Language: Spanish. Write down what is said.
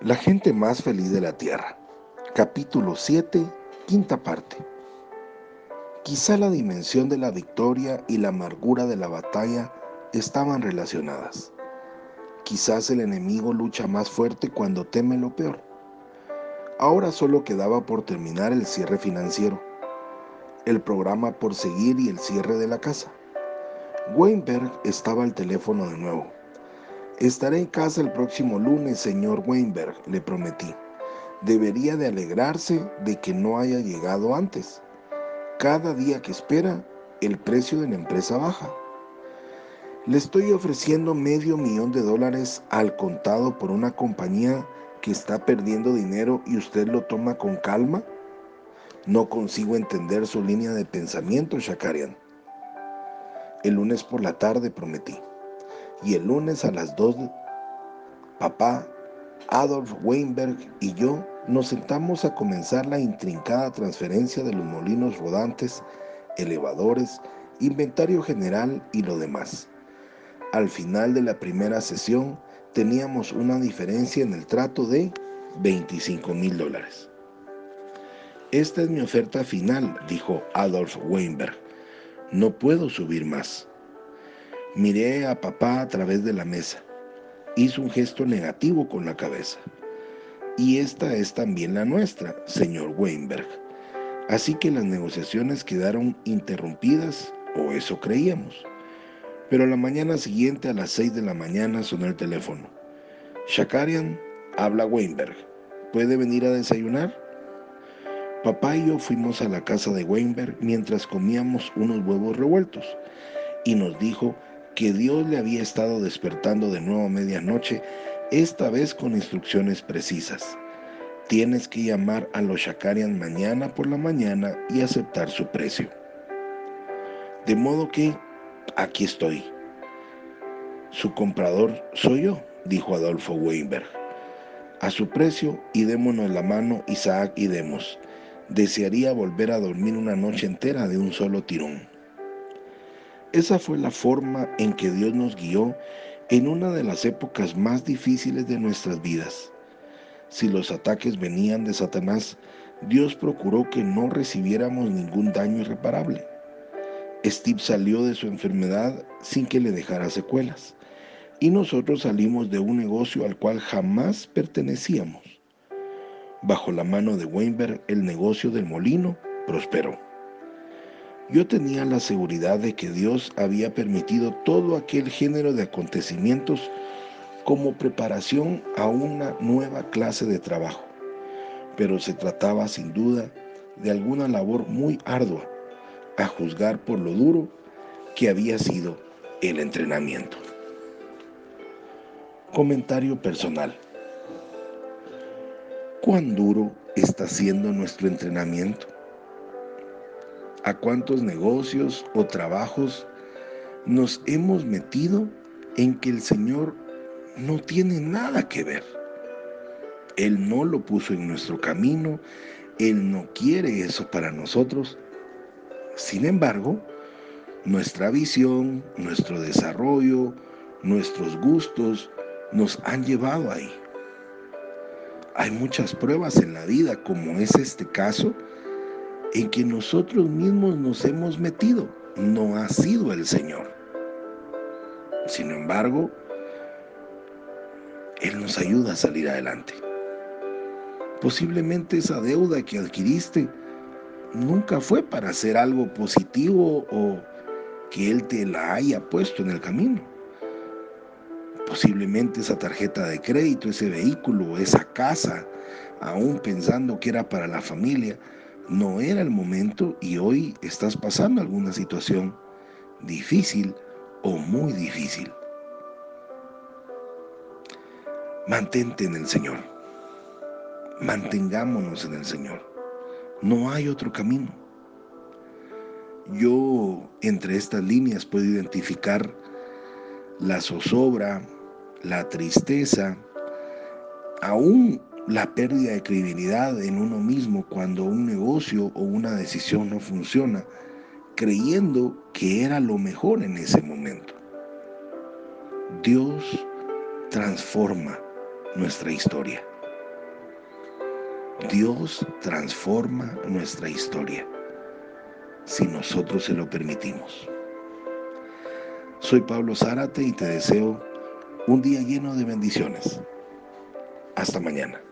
La gente más feliz de la tierra. Capítulo 7, quinta parte. Quizá la dimensión de la victoria y la amargura de la batalla estaban relacionadas. Quizás el enemigo lucha más fuerte cuando teme lo peor. Ahora solo quedaba por terminar el cierre financiero, el programa por seguir y el cierre de la casa. Weinberg estaba al teléfono de nuevo. Estaré en casa el próximo lunes, señor Weinberg, le prometí. Debería de alegrarse de que no haya llegado antes. Cada día que espera, el precio de la empresa baja. Le estoy ofreciendo medio millón de dólares al contado por una compañía que está perdiendo dinero y usted lo toma con calma. No consigo entender su línea de pensamiento, Shakarian. El lunes por la tarde prometí y el lunes a las 2, papá, Adolf Weinberg y yo nos sentamos a comenzar la intrincada transferencia de los molinos rodantes, elevadores, inventario general y lo demás. Al final de la primera sesión teníamos una diferencia en el trato de 25 mil dólares. Esta es mi oferta final, dijo Adolf Weinberg. No puedo subir más. Miré a papá a través de la mesa. Hizo un gesto negativo con la cabeza. Y esta es también la nuestra, señor Weinberg. Así que las negociaciones quedaron interrumpidas, o eso creíamos. Pero la mañana siguiente a las 6 de la mañana sonó el teléfono. Shakarian, habla Weinberg. ¿Puede venir a desayunar? Papá y yo fuimos a la casa de Weinberg mientras comíamos unos huevos revueltos y nos dijo que Dios le había estado despertando de nuevo a medianoche, esta vez con instrucciones precisas. Tienes que llamar a los Shakarian mañana por la mañana y aceptar su precio. De modo que aquí estoy. Su comprador soy yo, dijo Adolfo Weinberg. A su precio y démonos la mano Isaac y Demos. Desearía volver a dormir una noche entera de un solo tirón. Esa fue la forma en que Dios nos guió en una de las épocas más difíciles de nuestras vidas. Si los ataques venían de Satanás, Dios procuró que no recibiéramos ningún daño irreparable. Steve salió de su enfermedad sin que le dejara secuelas, y nosotros salimos de un negocio al cual jamás pertenecíamos. Bajo la mano de Weinberg, el negocio del molino prosperó. Yo tenía la seguridad de que Dios había permitido todo aquel género de acontecimientos como preparación a una nueva clase de trabajo, pero se trataba sin duda de alguna labor muy ardua, a juzgar por lo duro que había sido el entrenamiento. Comentario personal. ¿Cuán duro está siendo nuestro entrenamiento? A cuántos negocios o trabajos nos hemos metido en que el Señor no tiene nada que ver. Él no lo puso en nuestro camino, Él no quiere eso para nosotros. Sin embargo, nuestra visión, nuestro desarrollo, nuestros gustos nos han llevado ahí. Hay muchas pruebas en la vida, como es este caso, en que nosotros mismos nos hemos metido, no ha sido el Señor. Sin embargo, Él nos ayuda a salir adelante. Posiblemente esa deuda que adquiriste nunca fue para hacer algo positivo o que Él te la haya puesto en el camino. Posiblemente esa tarjeta de crédito, ese vehículo, esa casa, aún pensando que era para la familia, no era el momento y hoy estás pasando alguna situación difícil o muy difícil. Mantente en el Señor. Mantengámonos en el Señor. No hay otro camino. Yo entre estas líneas puedo identificar la zozobra, la tristeza, aún la pérdida de credibilidad en uno mismo cuando un negocio o una decisión no funciona, creyendo que era lo mejor en ese momento. Dios transforma nuestra historia. Dios transforma nuestra historia si nosotros se lo permitimos. Soy Pablo Zárate y te deseo un día lleno de bendiciones. Hasta mañana.